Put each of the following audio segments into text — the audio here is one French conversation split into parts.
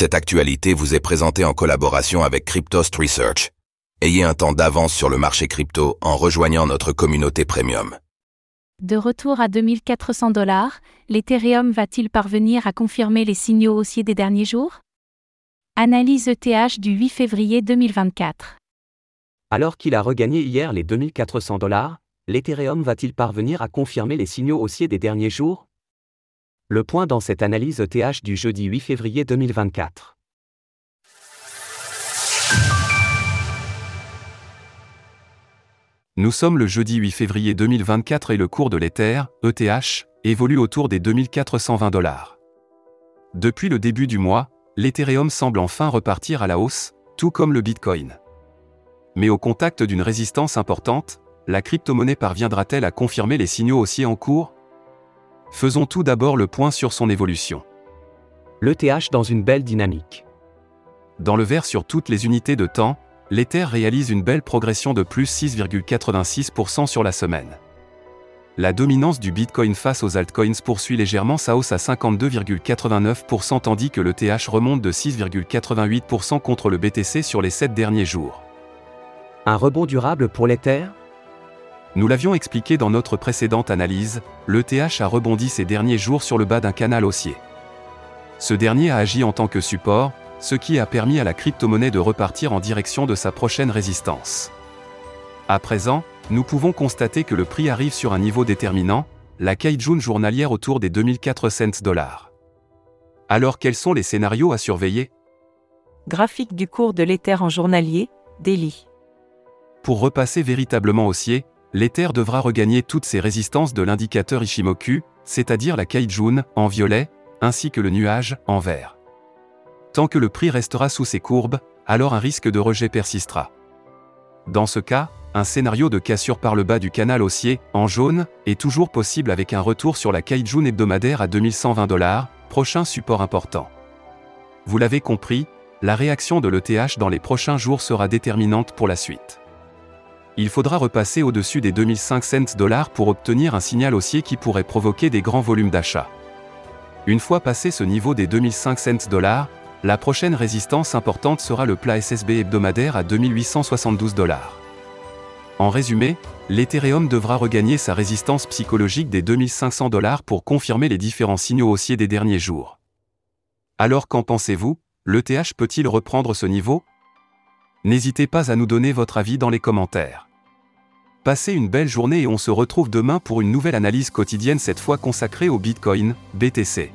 Cette actualité vous est présentée en collaboration avec Cryptost Research. Ayez un temps d'avance sur le marché crypto en rejoignant notre communauté premium. De retour à 2400 dollars, l'Ethereum va-t-il parvenir à confirmer les signaux haussiers des derniers jours? Analyse ETH du 8 février 2024. Alors qu'il a regagné hier les 2400 dollars, l'Ethereum va-t-il parvenir à confirmer les signaux haussiers des derniers jours? Le point dans cette analyse ETH du jeudi 8 février 2024. Nous sommes le jeudi 8 février 2024 et le cours de l'Ether, ETH, évolue autour des 2420 dollars. Depuis le début du mois, l'Ethereum semble enfin repartir à la hausse, tout comme le Bitcoin. Mais au contact d'une résistance importante, la crypto-monnaie parviendra-t-elle à confirmer les signaux haussiers en cours? Faisons tout d'abord le point sur son évolution. L'ETH dans une belle dynamique. Dans le vert sur toutes les unités de temps, l'Ether réalise une belle progression de plus 6,86% sur la semaine. La dominance du Bitcoin face aux altcoins poursuit légèrement sa hausse à 52,89% tandis que l'ETH remonte de 6,88% contre le BTC sur les 7 derniers jours. Un rebond durable pour l'Ether? Nous l'avions expliqué dans notre précédente analyse, l'ETH a rebondi ces derniers jours sur le bas d'un canal haussier. Ce dernier a agi en tant que support, ce qui a permis à la crypto-monnaie de repartir en direction de sa prochaine résistance. À présent, nous pouvons constater que le prix arrive sur un niveau déterminant, la Kaijun journalière autour des 2400 dollars. Alors quels sont les scénarios à surveiller? Graphique du cours de l'Ether en journalier, daily. Pour repasser véritablement haussier, l'Ether devra regagner toutes ses résistances de l'indicateur Ishimoku, c'est-à-dire la Kaijun, en violet, ainsi que le nuage, en vert. Tant que le prix restera sous ces courbes, alors un risque de rejet persistera. Dans ce cas, un scénario de cassure par le bas du canal haussier, en jaune, est toujours possible avec un retour sur la Kaijun hebdomadaire à 2120 dollars, prochain support important. Vous l'avez compris, la réaction de l'ETH dans les prochains jours sera déterminante pour la suite il faudra repasser au-dessus des 2500 dollars pour obtenir un signal haussier qui pourrait provoquer des grands volumes d'achat. Une fois passé ce niveau des 2500 dollars, la prochaine résistance importante sera le plat SSB hebdomadaire à 2872 dollars. En résumé, l'Ethereum devra regagner sa résistance psychologique des 2500 dollars pour confirmer les différents signaux haussiers des derniers jours. Alors qu'en pensez-vous? L'ETH peut-il reprendre ce niveau? N'hésitez pas à nous donner votre avis dans les commentaires. Passez une belle journée et on se retrouve demain pour une nouvelle analyse quotidienne cette fois consacrée au Bitcoin, BTC.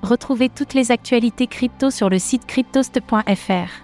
Retrouvez toutes les actualités crypto sur le site cryptost.fr.